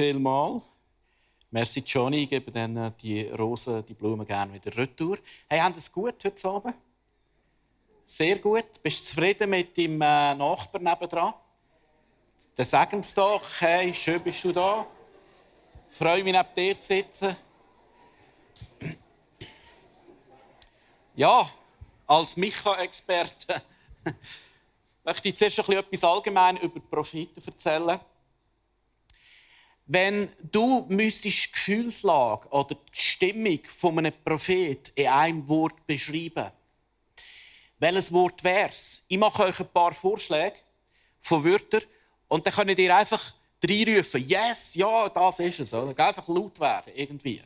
Vielmal. Merci Johnny, ich gebe dann äh, die Rosen, die Blumen gerne wieder retour. Hey, haben es gut heute Abend? Sehr gut. Bist du zufrieden mit deinem äh, Nachbarn nebendran? Dann sag uns doch, hey, schön bist du da. Ich freue mich, neben dir zu sitzen. Ja, als Micha-Experte möchte ich zuerst etwas allgemein über Propheten erzählen wenn du müsstest die Gefühlslage oder die Stimmung von einem Prophet in einem Wort beschreiben, welches Wort wär's? Ich mache euch ein paar Vorschläge von Wörtern und dann könnt ihr einfach reinrufen, yes, ja, das ist es. Oder? Einfach laut werden, irgendwie.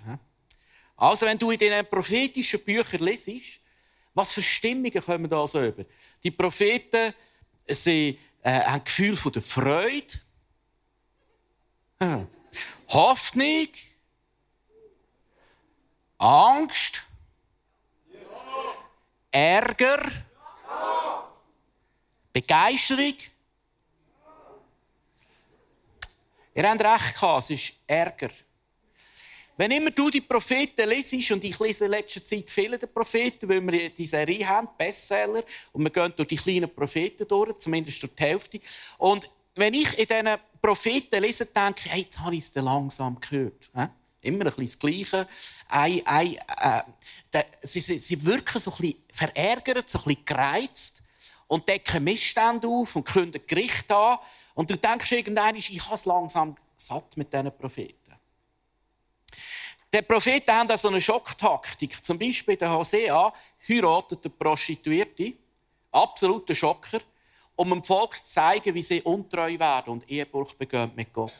Also, wenn du in diesen prophetischen Büchern lesest, was für Stimmungen kommen da so über? Die Propheten sie, äh, haben ein Gefühl von der Freude, Hoffnung? Angst? Ärger? Begeisterung? Ihr habt recht gehabt, es ist Ärger. Wenn immer du die Propheten lesest, und ich lese in letzter Zeit viele der Propheten, weil wir die Serie haben, Bestseller, und wir gehen durch die kleinen Propheten durch, zumindest durch die Hälfte. Und wenn ich in diesen Propheten lese, denke ich, hey, jetzt habe ich es langsam gehört. Immer ein bisschen das Gleiche. Ein, ein, äh, sie, sie, sie, wirken so ein bisschen verärgert, so ein bisschen gereizt und decken Missstände auf und kündigen Gericht an. Und du denkst irgendwann, ich habe es langsam satt mit diesen Propheten. Die Propheten haben so eine Schocktaktik. Zum Beispiel der Hosea heiratet eine Prostituierte. Absoluter Schocker um dem Volk zu zeigen, wie sie untreu werden und Ehebruch begehen mit Gott.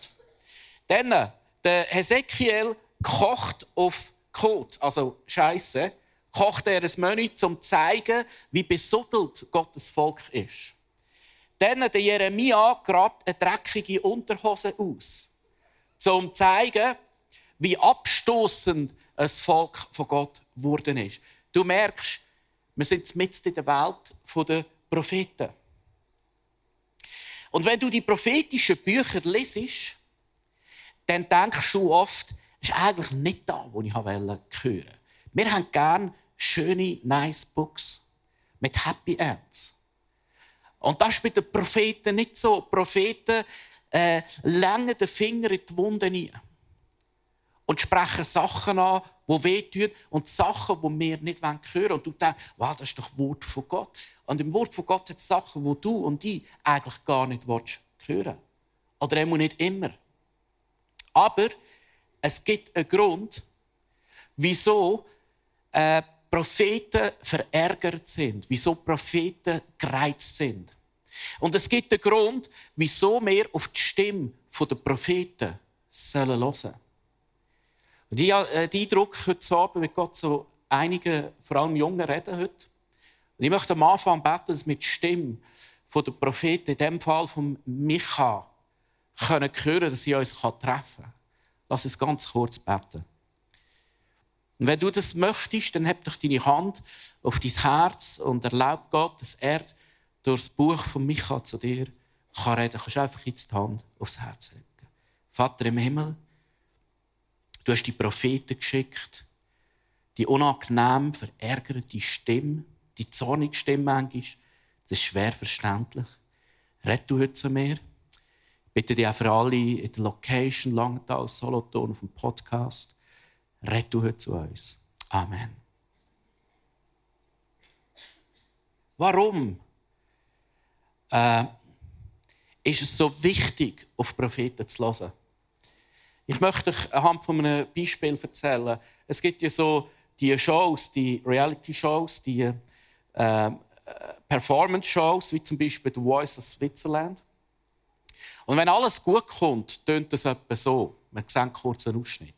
Dann, der Hesekiel kocht auf Kot, also Scheiße, kocht er ein Menü, um zu zeigen, wie besuddelt Gottes Volk ist. Dann der Jeremia grabt eine dreckige Unterhose aus, um zu zeigen, wie abstoßend ein Volk von Gott geworden ist. Du merkst, wir sind mitten in der Welt der Propheten. Und wenn du die prophetischen Bücher lesest, dann denkst du oft, das ist eigentlich nicht da, wo ich hören wollte. Wir haben gerne schöne, nice Books mit Happy Ends. Und das ist bei den Propheten nicht so. Die Propheten äh, lenken den Finger in die Wunde rein und sprechen Sachen an, die wehtun und Sachen, die wir nicht hören wollen. Und du denkst, wow, das ist doch Wort von Gott. Und im Wort von Gott hat es Sachen, die du und ich eigentlich gar nicht hören Oder immer nicht immer. Aber es gibt einen Grund, wieso äh, Propheten verärgert sind, wieso Propheten gereizt sind. Und es gibt einen Grund, wieso wir auf die Stimme der Propheten hören sollen. Und ich habe äh, den Eindruck, heute Abend mit Gott so einige, vor allem Jungen, reden heute. Und ich möchte am Anfang beten, dass mit Stimme von der Propheten, in dem Fall von Micha, können hören, dass sie uns treffen kann. Lass uns ganz kurz beten. Und wenn du das möchtest, dann heb doch deine Hand auf dein Herz und erlaub Gott, dass er durch das Buch von Micha zu dir kann reden. Du kannst einfach jetzt die Hand aufs Herz legen. Vater im Himmel, Du hast die Propheten geschickt, die unangenehm verärgerte Stimme, die zornige Stimme manchmal. Das ist schwer verständlich. Red du heute zu mir. Ich bitte dich auch für alle in der Location Langenthal, Solothurn auf dem Podcast. Red du heute zu uns. Amen. Warum äh, ist es so wichtig, auf Propheten zu hören. Ich möchte euch anhand von einem Beispiel erzählen. Es gibt ja so die Shows, die Reality-Shows, die äh, Performance-Shows, wie zum Beispiel The Voice of Switzerland. Und wenn alles gut kommt, tönt das etwa so. Wir sehen kurz einen Ausschnitt.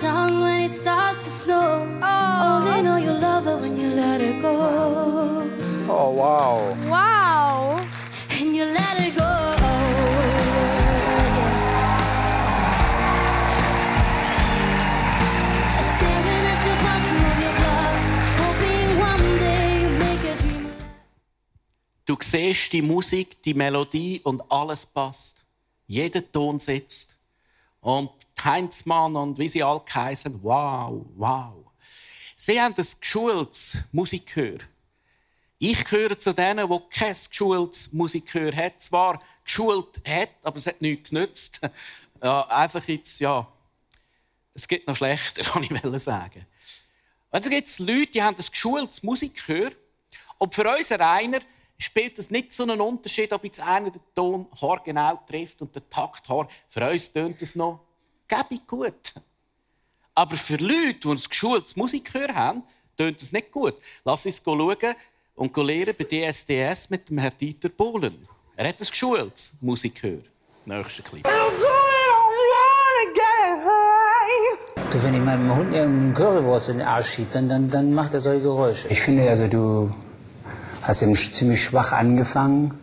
Sun when it starts to snow. Only know you love her when you let her go. Oh, wow. Wow. And you let her go. Staring at the bottom of your glass, hoping one day you make a dream. Du siehst die Musik, die Melodie und alles passt. Jeder Ton sitzt. Und Heinzmann und wie sie alle heißen, wow, wow. Sie haben ein geschultes Musikgehör. Ich gehöre zu denen, die kein geschultes Musikgehör hat. Zwar geschult hat, aber es hat nichts genützt. Ja, einfach jetzt, ja, es gibt noch schlechter, kann ich sagen. Und dann gibt es Leute, die haben ein geschultes Musikgehör. Und für uns einer spielt es nicht so einen Unterschied, ob jetzt einer den Ton genau trifft und den Takt. Für uns tönt es noch gäbig gut. Aber für Leute, die ein geschultes Musikgehör haben, tönt es nicht gut. Lass uns schauen und lernen bei DSDS mit dem Herrn Dieter Bohlen. Er hat ein geschultes Musikgehör. Nächster Clip. Du, wenn ich meinem Hund eine Currywurst in den Arsch schiebe, dann, dann, dann macht er solche Geräusche. Ich finde, also du hast eben ziemlich schwach angefangen,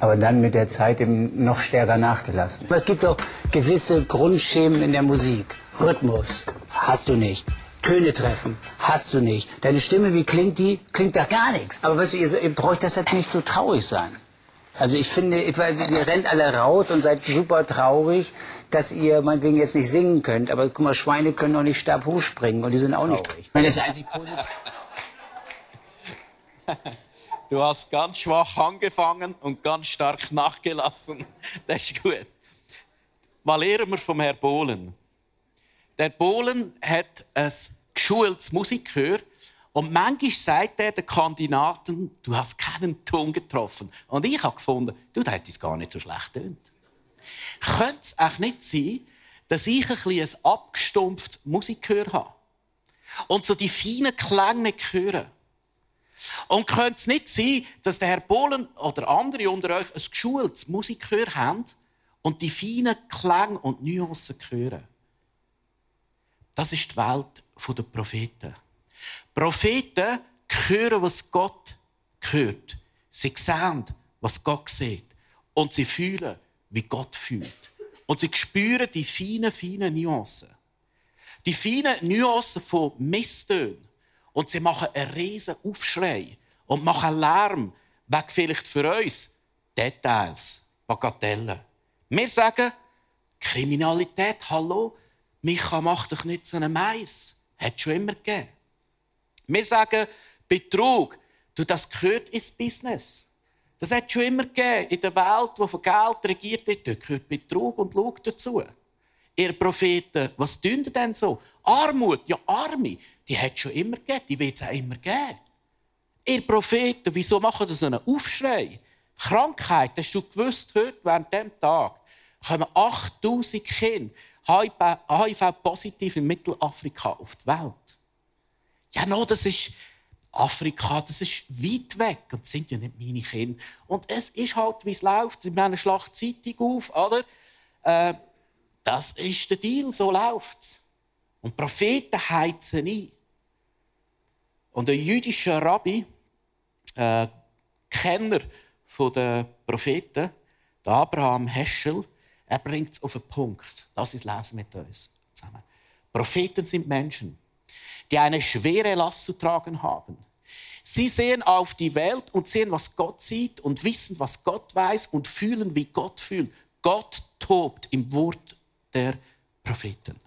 aber dann mit der Zeit eben noch stärker nachgelassen. Es gibt auch gewisse Grundschemen in der Musik. Rhythmus hast du nicht. Töne treffen hast du nicht. Deine Stimme, wie klingt die? Klingt da gar nichts. Aber weißt du, ihr, ihr braucht deshalb nicht so traurig sein. Also ich finde, ihr rennt alle raus und seid super traurig, dass ihr meinetwegen jetzt nicht singen könnt. Aber guck mal, Schweine können doch nicht stabhoch springen und die sind auch nicht traurig. Ich meine, das ist einzig positiv. Du hast ganz schwach angefangen und ganz stark nachgelassen. Das ist gut. Was lernen wir vom Herrn Bohlen? Der Bohlen hat ein geschultes Musikgehör und manchmal sagt er den Kandidaten, du hast keinen Ton getroffen. Und ich habe gefunden, du, das hätte es gar nicht so schlecht tönt. Könnte es auch nicht sein, dass ich ein, bisschen ein abgestumpftes Musikgehör habe? Und so die feinen Klänge nicht hören? Und könnte es nicht sein, dass der Herr Bohlen oder andere unter euch ein geschultes Musikgehör haben und die feinen Klänge und Nuancen hören? Das ist die Welt der Propheten. Propheten hören, was Gott hört. Sie sehen, was Gott sieht. Und sie fühlen, wie Gott fühlt. Und sie spüren die feinen, feinen Nuancen. Die feinen Nuancen von Misstönen. Und sie machen einen riesen Aufschrei und machen Lärm, weg vielleicht für uns Details, Bagatellen. Wir sagen, Kriminalität, hallo, Micha, mach doch nicht so einen Mais. Hat schon immer gegeben. Wir sagen, Betrug, du, das gehört ins Business. Das hat schon immer gegeben. In der Welt, die von Geld regiert wird, gehört Betrug und schaut dazu. Ihr Propheten, was tun ihr denn so? Armut, ja Arme, die hat es schon immer gegeben, die wird es auch immer geben. Ihr Propheten, wieso machen das so einen Aufschrei? Krankheit, hast du gewusst, heute während diesem Tag kommen 8000 Kinder HIV-positiv in Mittelafrika auf die Welt. Ja, no, das ist Afrika, das ist weit weg und das sind ja nicht meine Kinder. Und es ist halt, wie es läuft. Sie nehmen Schlachtzeitung auf, oder? Äh, das ist der Deal, so läuft es. Und Propheten heizen ein. Und ein jüdischer Rabbi, äh, Kenner der Propheten, der Abraham Heschel, er bringt es auf den Punkt. Das ist Lesen mit uns zusammen. Propheten sind Menschen, die eine schwere Last zu tragen haben. Sie sehen auf die Welt und sehen, was Gott sieht und wissen, was Gott weiß und fühlen, wie Gott fühlt. Gott tobt im Wort der Propheten.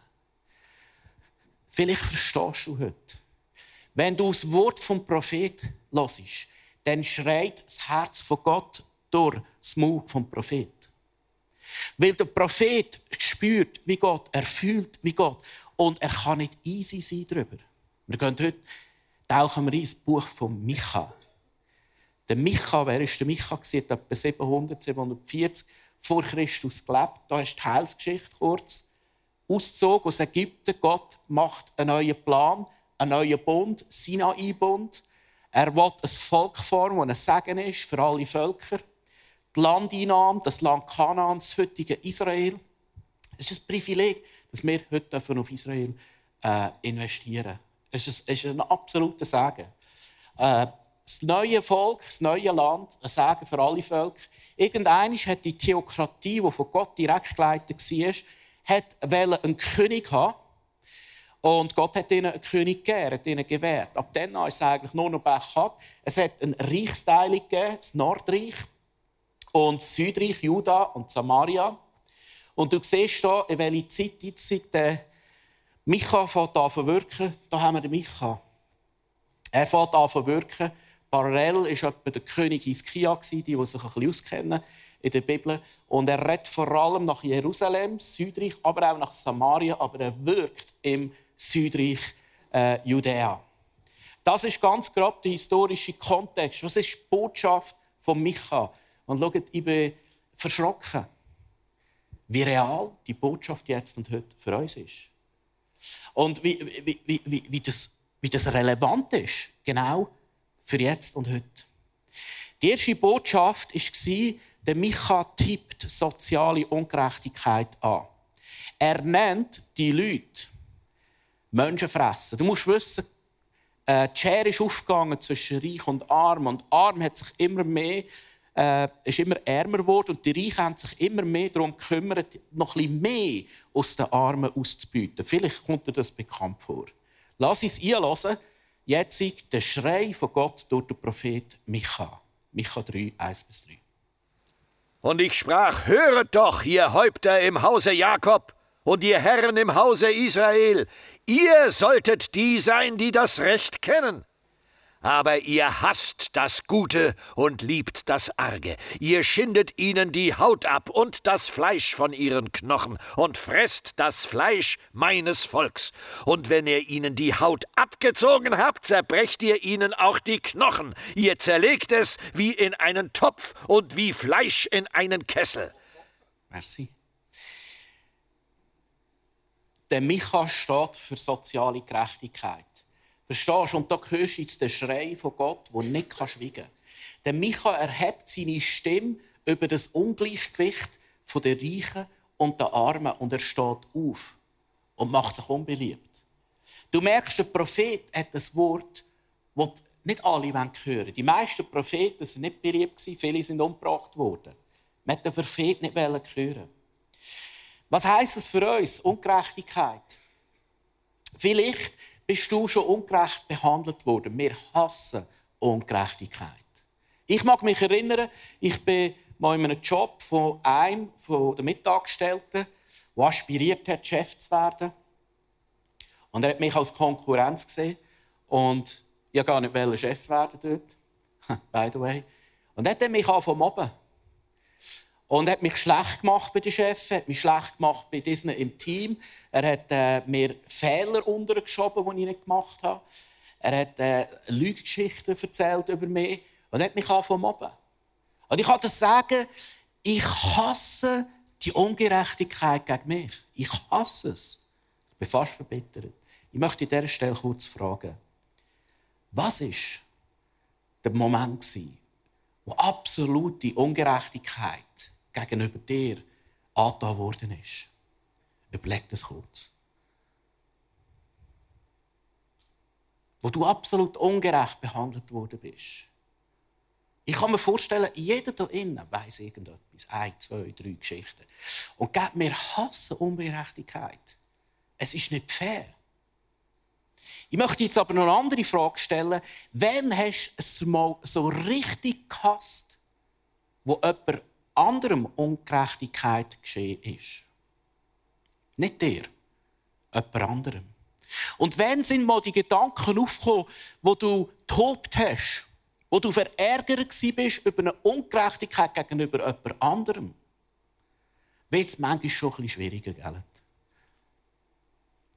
Vielleicht verstehst du heute, wenn du das Wort vom Prophet hörst, dann schreit das Herz von Gott durch das Mund vom Prophet. Weil der Prophet spürt, wie Gott, er fühlt, wie Gott. Und er kann nicht easy sein darüber. Wir gehen heute, tauchen wir ins Buch von Micha. Der Micha, wer ist der Micha? Etwa 700, 740 vor Christus gelebt. Da ist die Heilsgeschichte kurz. Auszug aus Ägypten. Gott macht einen neuen Plan, einen neuen Bund, Sinai-Bund. Er will ein Volk formen, das ein Segen ist für alle Völker. Die Landeinnahme, das Land Kanaan, das heutige Israel. Es ist ein Privileg, dass wir heute auf Israel äh, investieren dürfen. Es ist, es ist ein absoluter Segen. Äh, das neue Volk, das neue Land, ein Segen für alle Völker. Irgendwann hat die Theokratie, die von Gott direkt geleitet war, hat einen König haben. Und Gott hat ihnen einen König gegeben, hat ihnen gewährt. Ab dann ist es eigentlich nur noch bergab. Es hat ein Reichsteilung gegeben, das Nordreich und das Südreich, Juda und Samaria. Und du siehst hier, in welcher Zeit jetzt der Micha fängt an zu wirken. Da haben wir den Micha. Er fängt an zu wirken. Parallel war etwa der König Hiskia, die, die sich ein bisschen auskennen in der Bibel. Und er redet vor allem nach Jerusalem, Südreich, aber auch nach Samaria, aber er wirkt im Südreich äh, Judäa. Das ist ganz grob der historische Kontext. Was ist die Botschaft von Micha? Und schaut, ich bin verschrocken, wie real die Botschaft jetzt und heute für uns ist. Und wie, wie, wie, wie, das, wie das relevant ist, genau für jetzt und heute. Die erste Botschaft war, der Micha tippt soziale Ungerechtigkeit an. Er nennt die Leute Menschenfresser. Du musst wissen, äh, die Schere ist aufgegangen zwischen Reich und Arm. Und Arm hat sich immer mehr, äh, ist immer ärmer geworden und die Reichen haben sich immer mehr darum gekümmert, noch bisschen mehr aus den Armen auszubieten. Vielleicht kommt dir das bekannt vor. Lass uns einlassen. Jetzt der Schrei von Gott durch den Prophet Micha. Micha 3, 1 bis 3. Und ich sprach, höret doch, ihr Häupter im Hause Jakob und ihr Herren im Hause Israel, ihr solltet die sein, die das Recht kennen. Aber ihr hasst das Gute und liebt das Arge. Ihr schindet ihnen die Haut ab und das Fleisch von ihren Knochen und fresst das Fleisch meines Volks. Und wenn ihr ihnen die Haut abgezogen habt, zerbrecht ihr ihnen auch die Knochen. Ihr zerlegt es wie in einen Topf und wie Fleisch in einen Kessel. Merci. Der Micha steht für soziale Gerechtigkeit. Verstehst du? Und da hörst du jetzt den Schrei von Gott, der nicht schweigen kann. Der Micha erhebt seine Stimme über das Ungleichgewicht der Reichen und der Armen und er steht auf und macht sich unbeliebt. Du merkst, der Prophet hat das Wort, das nicht alle hören wollen. Die meisten Propheten waren nicht beliebt, viele sind umgebracht worden. Man hat den Prophet nicht hören. Was heisst das für uns? Ungerechtigkeit. Vielleicht bist du schon ungerecht behandelt worden. Wir hassen Ungerechtigkeit. Ich mag mich erinnern, ich bin mal in einem Job von einem der Mitangestellten, der aspiriert hat, Chef zu werden. Und er hat mich als Konkurrenz gesehen. Und ich wollte gar nicht Chef werden dort. By the way. Und er hat mich angefangen mobben. Und er hat mich schlecht gemacht bei den Chefs, hat mich schlecht gemacht bei diesen im Team. Er hat äh, mir Fehler untergeschoben, die ich nicht gemacht habe. Er hat äh, Lügengeschichten erzählt über mich und hat mich angefangen mobben. Und ich kann das sagen, ich hasse die Ungerechtigkeit gegen mich. Ich hasse es. Ich bin fast verbittert. Ich möchte an dieser Stelle kurz fragen, was war der Moment, wo absolute Ungerechtigkeit gegenüber dir angetan worden ist. Überleg das kurz. Wo du absolut ungerecht behandelt worden bist. Ich kann mir vorstellen, jeder hier innen weiss irgendetwas. Ein, zwei, drei Geschichten. Und gibt mir Hass Ungerechtigkeit. Es ist nicht fair. Ich möchte jetzt aber noch eine andere Frage stellen. Wann hast du es mal so richtig gehasst, wo jemand anderem Ungerechtigkeit geschehen ist. Nicht dir, jemand anderem. Und wenn sind mal die Gedanken aufgekommen, wo du tobt hast wo du verärgert bist über eine Ungerechtigkeit gegenüber jemand anderem, wird es manchmal schon ein bisschen schwieriger, gell?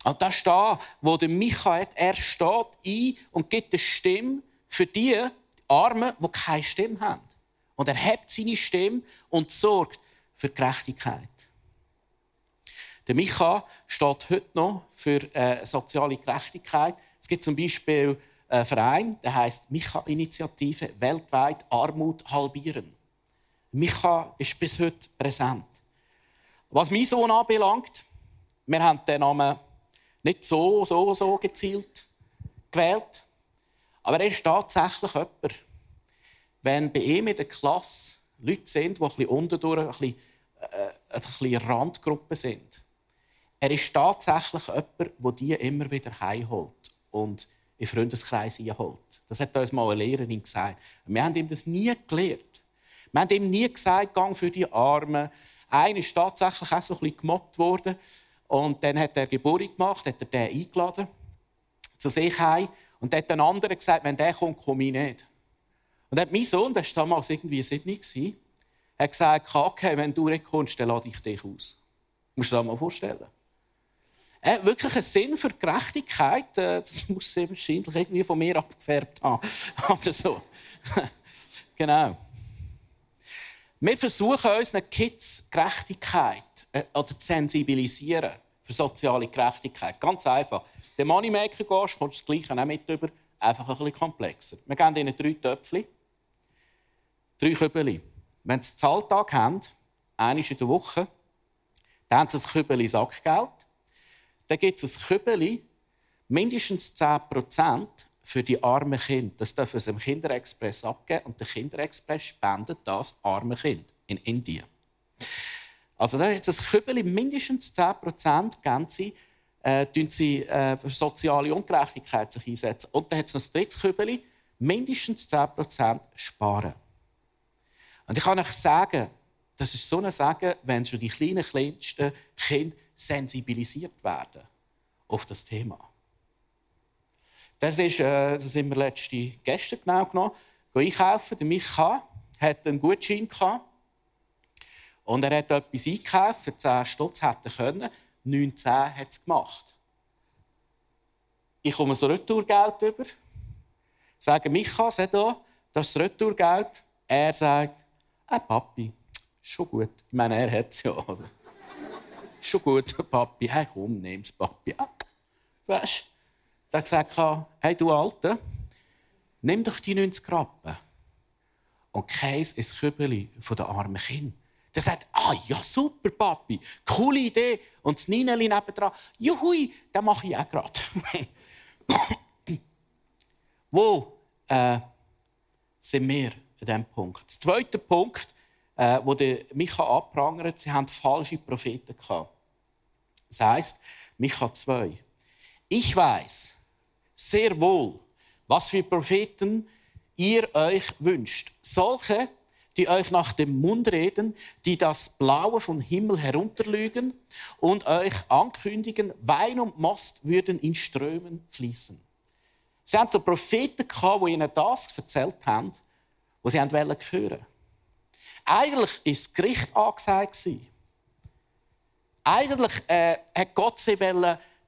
Und das ist da, wo der Michael, er steht ein und gibt eine Stimme für die Armen, die keine Stimme haben. Und er hebt seine Stimme und sorgt für Gerechtigkeit. Der Micha steht heute noch für äh, soziale Gerechtigkeit. Es gibt zum Beispiel einen Verein, der heißt Micha-Initiative weltweit Armut halbieren. Micha ist bis heute präsent. Was mein Sohn anbelangt, wir haben den Namen nicht so, so, so gezielt gewählt, aber er ist tatsächlich jemand. Wenn bei ihm in der Klasse Leute sind, die ein bisschen unterdurch, ein bisschen, äh, ein bisschen Randgruppe sind, er ist tatsächlich jemand, der die immer wieder heimholt und in den Freundeskreis einholt. Das hat uns mal eine Lehrerin gesagt. Wir haben ihm das nie gelehrt. Wir haben ihm nie gesagt, gang für die Armen. Einer ist tatsächlich auch so ein bisschen gemobbt worden. Und dann hat er Geburt gemacht, hat er den eingeladen zu sich heim. Und dann hat ein anderer gesagt, wenn der kommt, komme ich nicht. Und hat mein Sohn, der war damals irgendwie sieben, hat gesagt, okay, wenn du nicht kommst, dann lade ich dich aus. Musst du dir das mal vorstellen. Äh, wirklich ein Sinn für Gerechtigkeit, äh, das muss sie wahrscheinlich irgendwie von mir abgefärbt haben. Oder so. genau. Wir versuchen unseren Kids Gerechtigkeit äh, oder zu sensibilisieren für soziale Gerechtigkeit. Ganz einfach. Den Moneymaker gehst, kommst du das Gleiche auch mit über, einfach ein bisschen komplexer. Wir geben ihnen drei Töpfchen, drei Kübel. Wenn sie Zahltag haben, einmal in der Woche, dann haben sie ein Kübel Sackgeld dann gibt es ein Kübeli, mindestens 10% für die armen Kinder. Das dürfen sie im Kinderexpress abgeben und der Kinderexpress spendet das arme Kind in Indien. Also da ist das Kübeli, mindestens 10% geben sie, äh, sie äh, für soziale Ungerechtigkeit sich einsetzen. Und dann hat es noch das dritte Kübeli, mindestens 10% sparen. Und ich kann euch sagen, das ist so ein Sagen, wenn schon die kleinen, kleinsten Kinder sensibilisiert werden auf das Thema. Das, ist, äh, das sind wir letzte gestern genau genommen. einkaufen. Der Micha hatte einen Gutschein gehabt. Und er hat etwas eingekauft, für 10 Stutz hätte können. 19 hat es gemacht. Ich komme so Retourgeld über. Sage Micha, das ist das Retourgeld. Er sagt, hey, Papi, schon gut. Ich meine, er hat es ja. Oder? schon gut, Papi. Hey, komm, nimm's, Papi. Weißt du? Da gesagt, hey, du Alte, nimm doch die 90 Rappen und käse ein Kübeli von den armen Kind. Der sagt, ah, ja, super, Papi, coole Idee. Und das Nineli nebendran, juhui, das mache ich auch gerade. Wo äh, sind wir an diesem Punkt? Der zweite Punkt, äh, wo der Micha abprangert, sie haben falsche Propheten gehabt. Das heißt, Micha 2. Ich weiß sehr wohl, was für Propheten ihr euch wünscht. Solche, die euch nach dem Mund reden, die das Blaue vom Himmel herunterlügen und euch ankündigen, Wein und Most würden in Strömen fließen. Sie haben so Propheten gehabt, die ihnen das erzählt haben, was sie wollten. Eigentlich war das Gericht angesagt. Eigentlich äh, hat Gott sie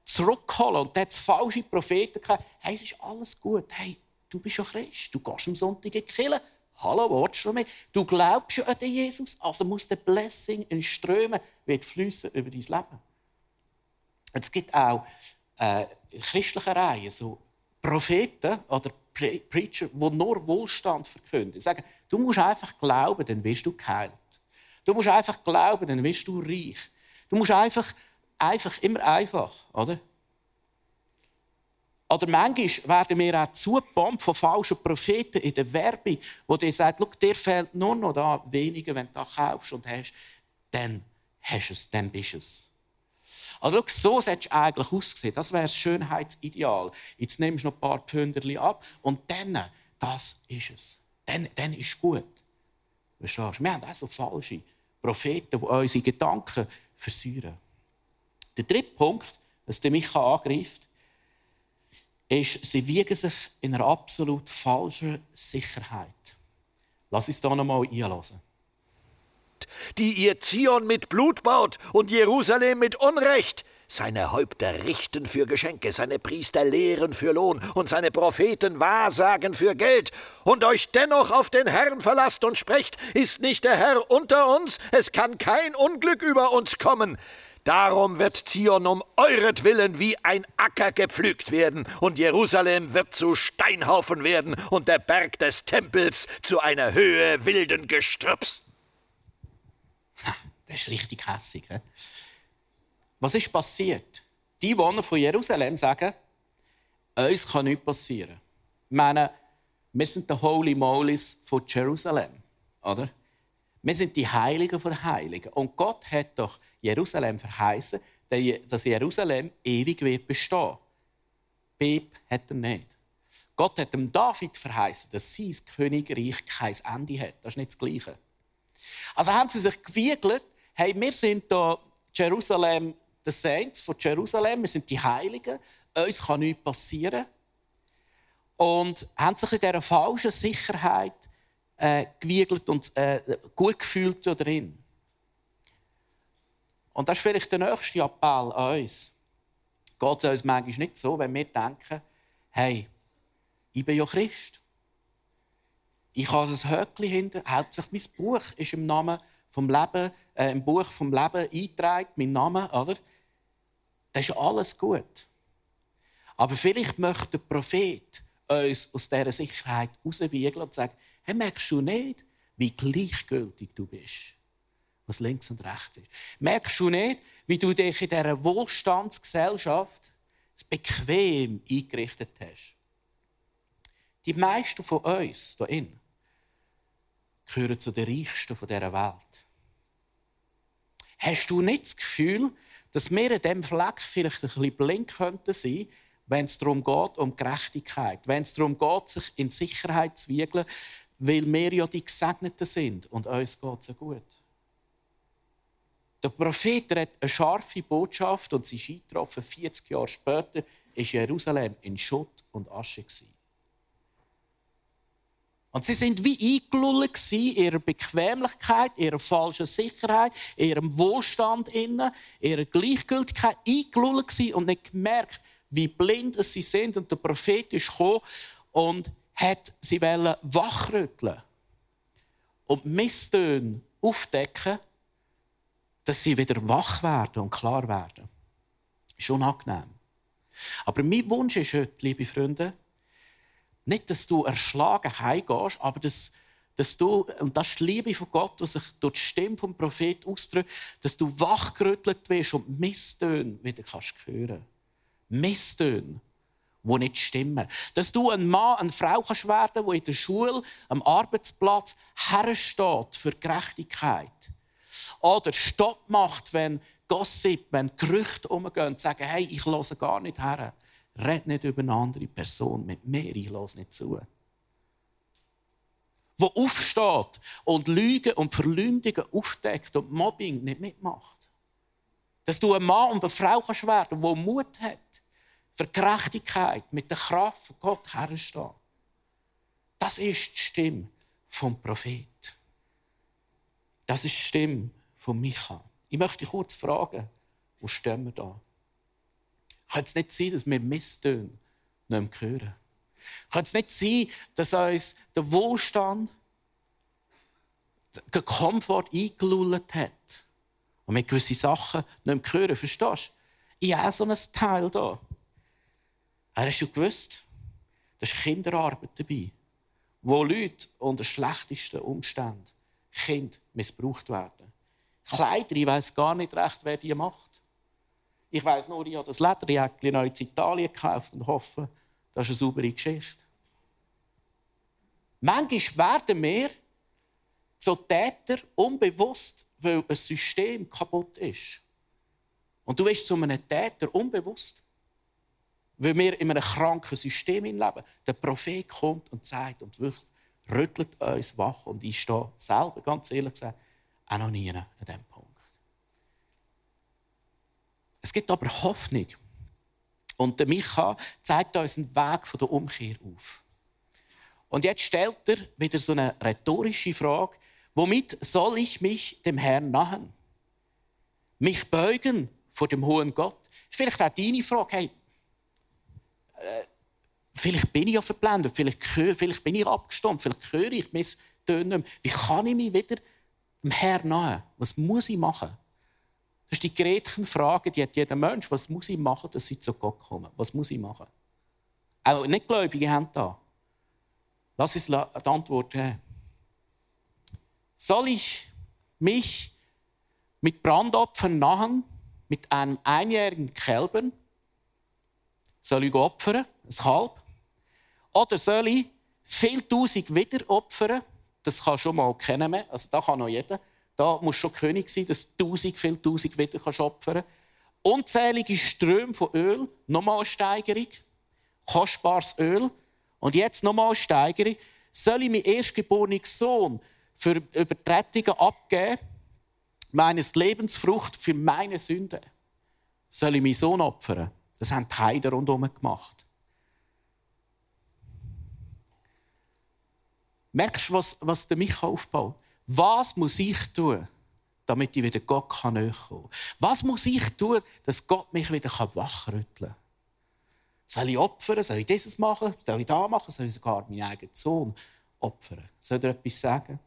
zurückholen und hat falsche Propheten gehabt. Hey, es ist alles gut. Hey, du bist ja Christ. Du gehst am Sonntag in die Kirche. Hallo, wartest du mich? Du glaubst ja an den Jesus, also muss der Blessing in Strömen wird fließen über dein Leben. Es gibt auch äh, christliche Reihen, so Propheten oder Pre Preacher, die nur Wohlstand verkünden. Sagen, du musst einfach glauben, dann wirst du geheilt. Du musst einfach glauben, dann wirst du reich. Du musst einfach, einfach immer einfach, oder? Oder manchmal werden wir auch zugebombt von falschen Propheten in der Werbung, wo die sagen, dir fehlt nur noch da weniger, wenn du das kaufst und hast, dann hast du es, dann bist du es. Also so solltest du eigentlich aussehen. Das wäre das Schönheitsideal. Jetzt nimmst du noch ein paar Pfünderchen ab und dann, das ist es. Dann, dann ist es gut. Verstehst du? Wir haben auch so falsche Propheten, die unsere Gedanken versäuren. Der dritte Punkt, was der Micha angreift, ist, sie wiegen sich in einer absolut falschen Sicherheit. Lass uns da nochmal einlassen. Die ihr Zion mit Blut baut und Jerusalem mit Unrecht, seine Häupter richten für Geschenke, seine Priester lehren für Lohn und seine Propheten wahrsagen für Geld, und euch dennoch auf den Herrn verlasst und sprecht, ist nicht der Herr unter uns, es kann kein Unglück über uns kommen. Darum wird Zion um euretwillen wie ein Acker gepflügt werden, und Jerusalem wird zu Steinhaufen werden, und der Berg des Tempels zu einer Höhe wilden Gestrüpps. Das ist richtig hässig. He? Was ist passiert? Die Wohner von Jerusalem sagen, uns kann nichts passieren. Ich meine, wir sind die Holy Molies von Jerusalem, oder? Wir sind die Heiligen von Heiligen. Und Gott hat doch Jerusalem verheißen, dass Jerusalem ewig wird bestehen. Bib hat er nicht. Gott hat dem David verheißen, dass sein Königreich kein Ende hat. Das ist nicht das Gleiche. Also haben sie sich gewiegelt, hey, wir sind hier Jerusalem the Saints von Jerusalem, wir sind die Heiligen, uns kann nichts passieren. Und haben sich in dieser falschen Sicherheit äh, gewiegelt und äh, gut gefühlt da drin. Und das ist vielleicht der nächste Appell an uns. Geht es uns manchmal nicht so, wenn wir denken, hey, ich bin ja Christ. Ich habe ein Höckchen hinter, hauptsächlich mein Buch ist im Namen vom Leben, äh, im Buch vom Leben eingetragen, mein Name, oder? Das ist alles gut. Aber vielleicht möchte der Prophet uns aus dieser Sicherheit rauswiegeln und sagen, hey, merkst du nicht, wie gleichgültig du bist, was links und rechts ist? Merkst du nicht, wie du dich in dieser Wohlstandsgesellschaft bequem eingerichtet hast? Die meisten von uns hier gehören zu den Reichsten dieser Welt. Hast du nicht das Gefühl, dass wir in diesem Fleck vielleicht ein bisschen blind könnten sein, wenn es darum geht, um Gerechtigkeit, wenn es darum geht, sich in Sicherheit zu wiegeln, weil wir ja die Gesegneten sind und uns geht es so gut. Der Prophet hat eine scharfe Botschaft und sie ist eingetroffen. 40 Jahre später war Jerusalem in Schutt und Asche. Und sie sind wie eingelullt in ihrer Bequemlichkeit, ihrer falschen Sicherheit, ihrem Wohlstand, innen, ihrer Gleichgültigkeit eingelullt und nicht gemerkt, wie blind sie sind. Und der Prophet ist gekommen und hat sie wachrütteln und Misstöne aufdecken, dass sie wieder wach werden und klar werden. Ist unangenehm. Aber mein Wunsch ist heute, liebe Freunde, nicht, dass du erschlagen heimgehst, aber dass, dass du, und das ist die Liebe von Gott, die sich durch die Stimme des Propheten ausdrückt, dass du wachgerüttelt wirst und Misstöne wieder kannst hören. Misstöne, die nicht stimmen. Dass du ein Mann, eine Frau kannst werden, die in der Schule, am Arbeitsplatz hersteht für Gerechtigkeit. Oder Stopp macht, wenn Gossip, wenn Gerüchte umgehen und sagen, hey, ich höre gar nicht her. Red nicht über eine andere Person mit mir, ich lasse nicht zu. Wo aufsteht und Lügen und Verleumdungen aufdeckt und Mobbing nicht mitmacht. Dass du ein Mann und eine Frau kannst werden, der Mut hat, für Gerechtigkeit mit der Kraft von Gott herstehen. Das ist die Stimme vom Prophet. Das ist die Stimme von Micha. Ich möchte dich kurz fragen, wo stehen wir da? Kann es nicht sein, dass wir Misstöne nicht mehr hören? Kann es nicht sein, dass uns der Wohlstand, der Komfort eingelullt hat und wir gewisse Sachen nicht mehr hören? Verstehst du? Ich habe so ein Teil da. Hast du gewusst, da ist Kinderarbeit dabei, wo Leute unter schlechtesten Umständen Kinder missbraucht werden. Kleider, ich weiß gar nicht recht, wer die macht. Ich weiß nur, ich habe das Lederjäckchen neu in Italien gekauft und hoffe, das ist eine saubere Geschichte. Manchmal werden wir zu Täter unbewusst, weil ein System kaputt ist. Und du wirst zu einem Täter unbewusst, weil wir in einem kranken System leben. Der Prophet kommt und sagt und wirklich rüttelt uns wach. Und ich stehe selber, ganz ehrlich gesagt, auch noch nie an diesem. Es gibt aber Hoffnung. Und der Micha zeigt uns einen Weg der Umkehr auf. Und jetzt stellt er wieder so eine rhetorische Frage: Womit soll ich mich dem Herrn nahen? Mich beugen vor dem hohen Gott? Vielleicht auch deine Frage: hey, äh, vielleicht bin ich ja verblendet, vielleicht, vielleicht bin ich abgestimmt, vielleicht höre ich mein Tönen. Wie kann ich mich wieder dem Herrn nahen? Was muss ich machen? Das ist die Gretchenfrage, die hat jeder Mensch. Was muss ich machen, dass ich zu Gott komme? Was muss ich machen? Auch Nichtgläubige haben da. Lass uns die Antwort geben. Soll ich mich mit Brandopfern nahen, mit einem einjährigen Kälbern? Soll ich opfern, ein Kalb? Oder soll ich viel Tausend wieder opfern? Das kann schon mal kennen. Also da kann noch jeder. Da muss schon König sein, dass du tausend, viel tausend wieder kannst opfern Unzählige Ströme von Öl, nochmal eine Steigerung. Kostbares Öl. Und jetzt nochmal eine Steigerung. Soll ich meinen erstgeborenen Sohn für Übertretungen abgeben? Meines Lebensfrucht für meine Sünde? Soll ich meinen Sohn opfern? Das haben die Heiden rundherum gemacht. Merkst du, was, was der Micha aufbaut? Was muss ich tun, damit ich wieder Gott näher kommen kann? Was muss ich tun, dass Gott mich wieder wachrütteln kann? Soll ich opfern? Soll ich dieses machen? Soll ich das machen? Soll ich sogar meinen eigenen Sohn opfern? Soll er etwas sagen?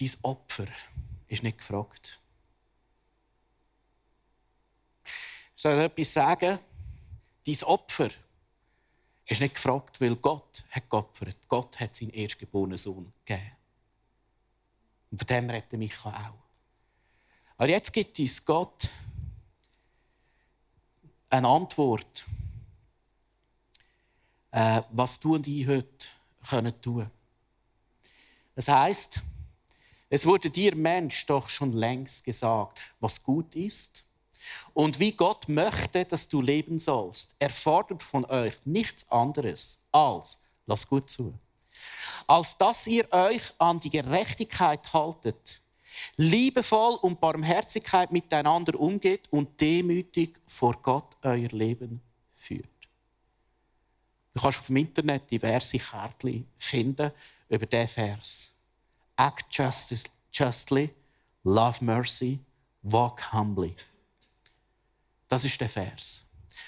Dein Opfer ist nicht gefragt. Soll er etwas sagen? Dein Opfer ist nicht gefragt, weil Gott hat geopfert. Gott hat seinen erstgeborenen Sohn gegeben. Und von dem redet Micha auch. Aber jetzt gibt uns Gott eine Antwort, äh, was du und ich heute können tun Das heißt, es wurde dir Mensch doch schon längst gesagt, was gut ist und wie Gott möchte, dass du leben sollst, erfordert von euch nichts anderes als, lass gut zu, als dass ihr euch an die Gerechtigkeit haltet, liebevoll und Barmherzigkeit miteinander umgeht und demütig vor Gott euer Leben führt. Du kannst auf dem Internet diverse Kärtchen finden über diesen Vers. Act justly, love mercy, walk humbly. Das ist der Vers.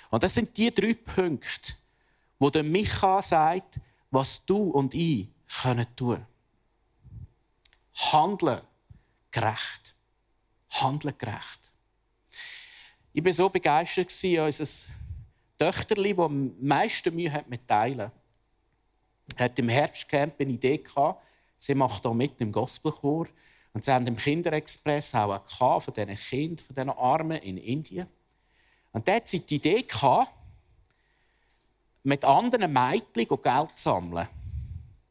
Und das sind die drei Punkte, wo der Micha sagt, was du und ich können tun. Handeln gerecht. Handeln gerecht. Ich war so begeistert, unser Töchterli, das am meisten Mühe hat mit Teilen. hat im Herbstcamp eine Idee gehabt. Sie macht hier mit im Gospelchor. Und sie haben im Kinderexpress auch eine von diesen Kindern, von diesen Armen in Indien. Und der hatte die Idee, mit anderen Mädchen Geld zu sammeln.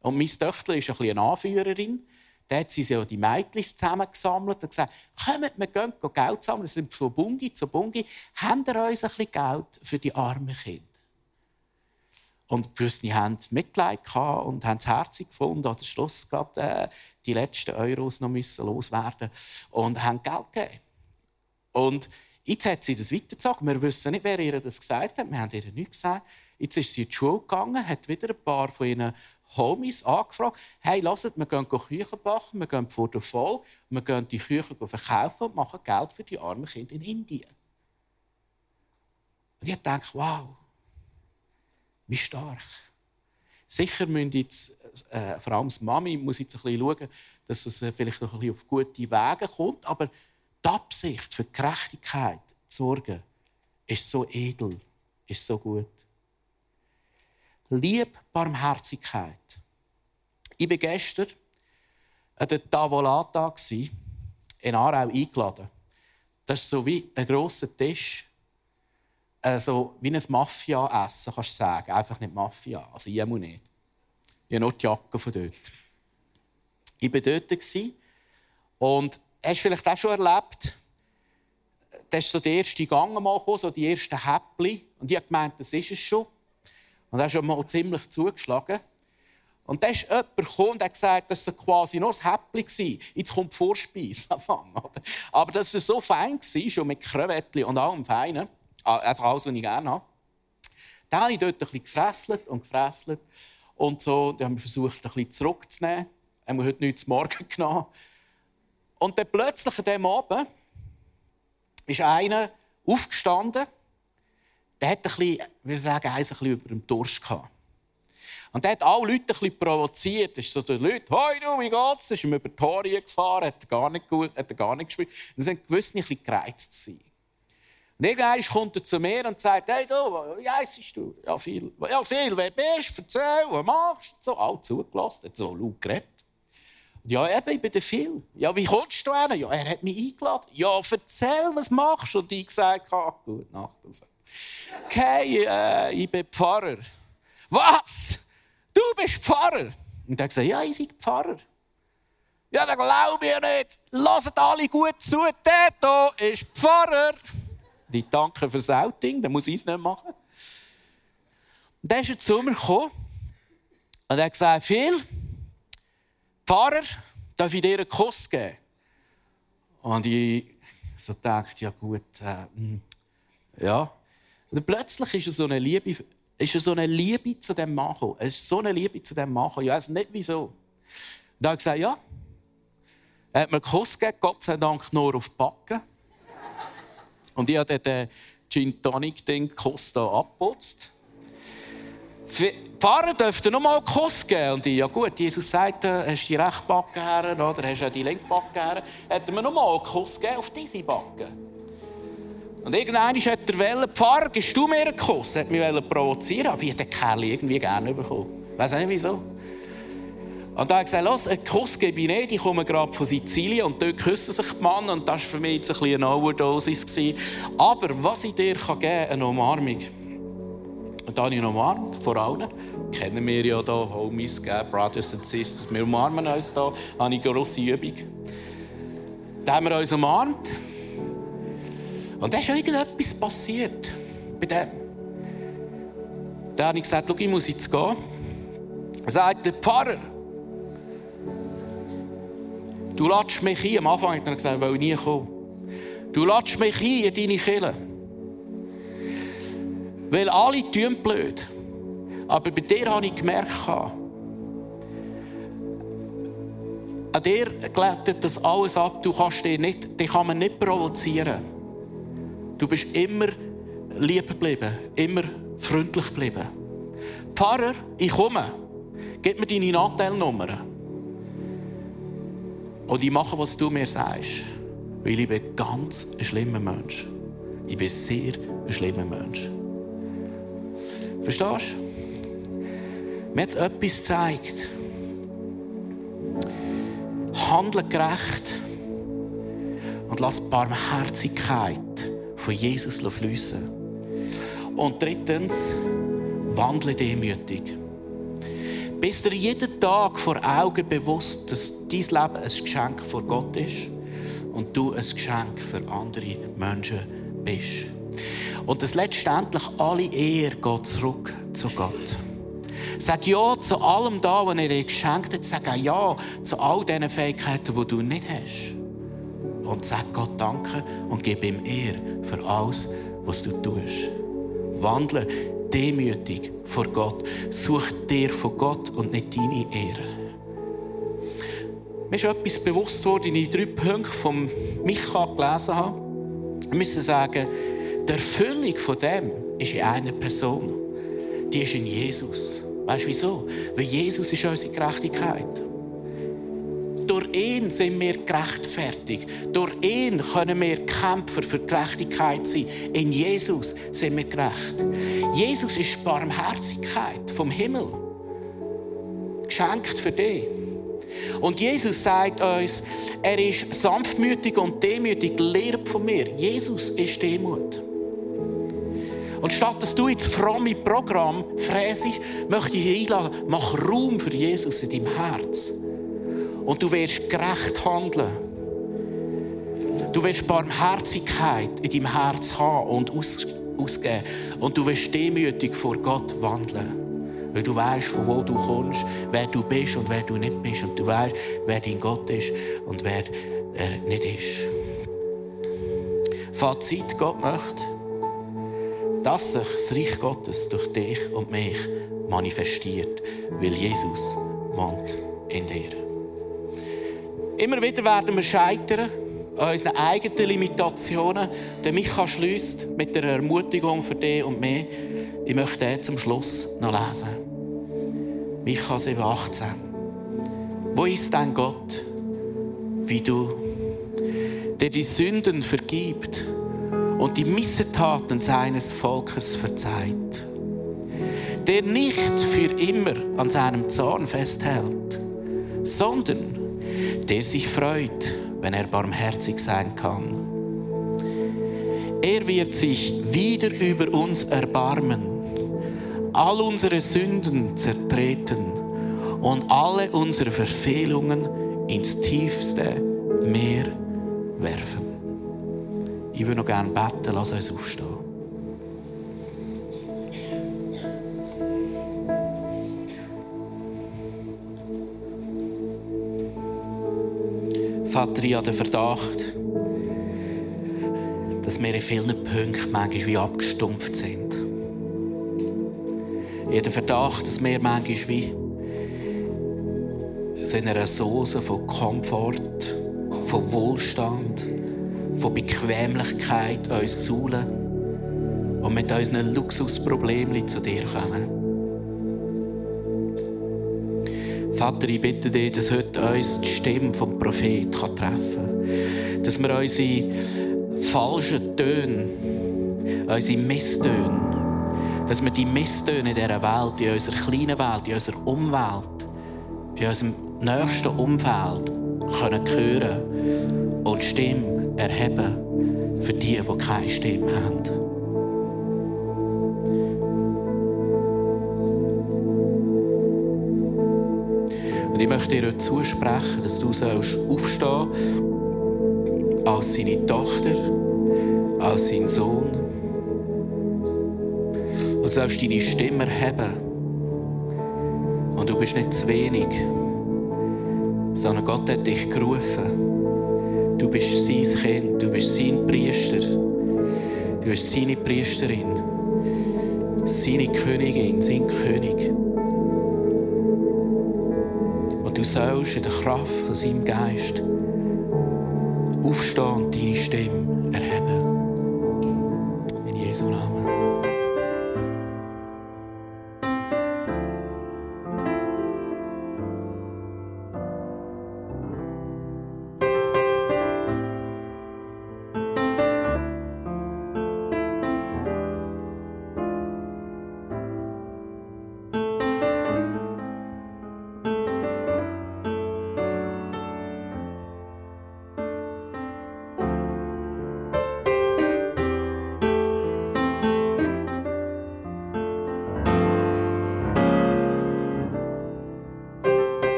Und meine Tochter ist ein bisschen eine Anführerin. Da hat sie die Mädchen zusammengesammelt und gesagt, kommt, wir gehen Geld sammeln. Sie sind von Bungi zu Bungi. Habt ihr uns ein bisschen Geld für die armen Kinder? Und gewisse haben Mitleid und haben das Herz gefunden. An Schluss gerade äh, die letzten Euros noch müssen loswerden und haben Geld gegeben. Und Jetzt hat sie das weitergezogen. Wir wissen nicht, wer ihr das gesagt hat. Wir haben ihr nichts gesagt. Jetzt ist sie in die Schule gegangen, hat wieder ein paar von ihren Homies angefragt. Hey, lasst, wir gehen Küchen backen, wir gehen vor der Voll, wir gehen die Küchen verkaufen und machen Geld für die armen Kinder in Indien. Und ich dachte, wow, wie stark. Sicher müssen jetzt, äh, vor allem die Mami muss jetzt ein bisschen schauen, dass es äh, vielleicht noch ein bisschen auf gute Wege kommt, aber die Absicht für die Gerechtigkeit zu sorgen, ist so edel, ist so gut. Lieb Barmherzigkeit. Ich war gestern an der Tavolata in Aarau eingeladen. Das ist so wie ein grosser Tisch. Also wie ein Mafia-Essen, kannst du sagen. Einfach nicht Mafia. Also ich muss nicht. Ich habe nur die Jacke von dort. Ich war dort und hast du vielleicht auch schon erlebt, da ist so der erste Gang gekommen, so die ersten Häppchen. Und ich habe gemeint, das ist es schon. Und er schon mal ziemlich zugeschlagen. Und da ist jemand gekommen und hat gesagt, das war quasi nur das Häppchen. Jetzt kommt die Vorspeise. Aber das war so fein, schon mit Krevettchen und allem Feinen. Ah, einfach alles, was ich gerne habe. Dann habe ich dort bisschen gefresselt und gefresselt. Und so, dann haben wir versucht, ein bisschen zurückzunehmen. Haben wir heute nichts zum Morgen genommen. Und dann plötzlich an diesem Abend ist einer aufgestanden, der hat ein bisschen, wir sagen, ein bisschen über dem Durst gehabt. Und der hat alle Leute ein bisschen provoziert. Das ist so, die Leute, «Hoi du, wie geht's?» Das ist ihm über die Tore gefahren, hat gar nicht, gut, hat gar nicht gespielt. Und sie haben gewusst, ein bisschen gereizt zu sein. Und irgendwann kommt er zu mir und sagt, «Hey du, wie heisst du?» «Ja, viel.» «Ja, viel, wer bist du? Erzähl, was machst du?» So, alle zugelassen, hat so laut geredet. Ja, eben, ich bin der Phil. Ja, wie kommst du hin? Ja, er hat mich eingeladen. Ja, erzähl, was machst du? Und ich gesagt, ah, gut, Nacht. Okay, äh, ich bin Pfarrer. Was? Du bist Pfarrer? Und er gesagt, ja, ich bin Pfarrer. Ja, dann glaube ich nicht. Lasst alle gut zu. Der hier ist Pfarrer. Die danke für das Outing, dann muss ich es nicht machen. Und dann ist er zu mir gekommen und er hat gesagt, Phil, Pfarrer, darf ich dir einen Kuss geben? Und ich so dachte, ja gut, äh, hm, ja. Und dann plötzlich ist er so eine Liebe, ist er so eine Liebe zu dem Mann. Es ist so eine Liebe zu dem Mann. Ich weiß nicht wieso. Und dann habe gesagt, ja. Er hat mir einen Kuss gegeben, Gott sei Dank nur auf die Backen. Und ich habe den Gin Tonic den Kuss hier abgeputzt. Pfarrer dürfte noch mal einen Kuss geben. Und ich, ja gut, Jesus sagt, hast du die rechte Backe her, oder hast du die linke Backe her? Hat er mir noch mal einen Kuss gegeben auf diese Backe. Und irgendwann hat er wollen, Pfarrer, gibst du mir einen Kuss? Er hat mich provozieren, aber ich hätte den Kerl irgendwie gerne bekommen. Ich weiß nicht wieso. Und da hat er gesagt, los, einen Kuss gebe ich nicht, ich komme gerade von Sizilien und dort küssen sich die Mann und das war für mich jetzt ein bisschen eine Overdosis. Aber was ich dir geben kann, eine Umarmung. Und da habe ich ihn umarmt, vor allen. Kennen wir ja hier, Homies, Brothers and Sisters. Wir umarmen uns hier, habe ich eine grosse Übung. Da haben wir uns umarmt. Und dann ist irgendetwas passiert bei dem. Dann habe ich gesagt, ich muss jetzt gehen. Er sagt, der Pfarrer, du lädst mich ein. Am Anfang hat er gesagt, ich will nie kommen. Du lädst mich ein in deine Kirche. Weil alle tun blöd. Aber bei dir habe ich gemerkt, an dir glättet das alles ab. Du kannst dich nicht, dich kann man nicht provozieren. Du bist immer lieb geblieben, immer freundlich geblieben. Pfarrer, ich komme. Gib mir deine Nachteilnummer. Und ich mache, was du mir sagst. Weil ich bin ganz ein schlimmer Mensch. Ich bin sehr ein schlimmer Mensch. Verstehst du? Mir hat etwas gezeigt. Handle gerecht und lass Barmherzigkeit von Jesus fließen. Und drittens, wandle demütig. Bist dir jeden Tag vor Augen bewusst, dass dein Leben ein Geschenk vor Gott ist und du ein Geschenk für andere Menschen bist. Und dass letztendlich alle Ehre geht zurück zu Gott. Sag Ja zu allem da, was er dir geschenkt hat. Sag Ja zu all diesen Fähigkeiten, die du nicht hast. Und sag Gott Danke und gib ihm Ehre für alles, was du tust. Wandle demütig vor Gott. Such dir von Gott und nicht deine Ehre. Mir ist etwas bewusst worden, in den drei Punkten von Micha gelesen habe. Wir müssen sagen, die Erfüllung von dem ist in einer Person. Die ist in Jesus. Weißt du wieso? Weil Jesus ist unsere Gerechtigkeit. Durch ihn sind wir gerechtfertigt. Durch ihn können wir Kämpfer für Gerechtigkeit sein. In Jesus sind wir gerecht. Jesus ist Barmherzigkeit vom Himmel. Geschenkt für dich. Und Jesus sagt uns, er ist sanftmütig und demütig, lehrt von mir. Jesus ist Demut. Und statt dass du ins fromme Programm fräsest, möchte ich einladen, mach Raum für Jesus in deinem Herz. Und du wirst gerecht handeln. Du wirst Barmherzigkeit in deinem Herz haben und aus, ausgeben. Und du wirst demütig vor Gott wandeln. Weil du weißt, von wo du kommst, wer du bist und wer du nicht bist. Und du weißt, wer dein Gott ist und wer er nicht ist. Fazit, Gott möchte, dass sich das Reich Gottes durch dich und mich manifestiert, weil Jesus wohnt in dir. Immer wieder werden wir scheitern an unseren eigenen Limitationen. Der Micha schließt mit der Ermutigung für dich und mich. Ich möchte den zum Schluss noch lesen. Micha 7, 18. Wo ist dein Gott, wie du, der die Sünden vergibt und die Missetaten seines Volkes verzeiht? Der nicht für immer an seinem Zorn festhält, sondern der sich freut, wenn er barmherzig sein kann. Er wird sich wieder über uns erbarmen, all unsere Sünden zertreten und alle unsere Verfehlungen ins tiefste Meer werfen. Ich würde noch gerne beten, lass uns aufstehen. Vater, ich habe den Verdacht, dass wir in vielen Punkten manchmal wie abgestumpft sind. Ich habe den Verdacht, dass wir manchmal wie in einer Soße von Komfort, von Wohlstand, von Bequemlichkeit uns suhlen und mit unseren Luxusproblemen zu dir kommen. Vater, ich bitte dich, dass heute uns die Stimme vom Prophet treffen kann. Dass wir unsere falschen Töne, unsere Misstöne, dass wir die Misstöne in dieser Welt, in unserer kleinen Welt, in unserer Umwelt, in unserem nächsten Umfeld können hören und Stimme erheben für die, die keine Stimme haben. Und ich möchte dir heute zusprechen, dass du sollst aufstehen als seine Tochter, als sein Sohn. Und sollst deine Stimme erheben. Und du bist nicht zu wenig, sondern Gott hat dich gerufen. Du bist sein Kind, du bist sein Priester, du bist seine Priesterin, seine Königin, sein König. Du sollst in der Kraft von seinem Geist aufstehen und deine Stimme erheben. In Jesu Namen.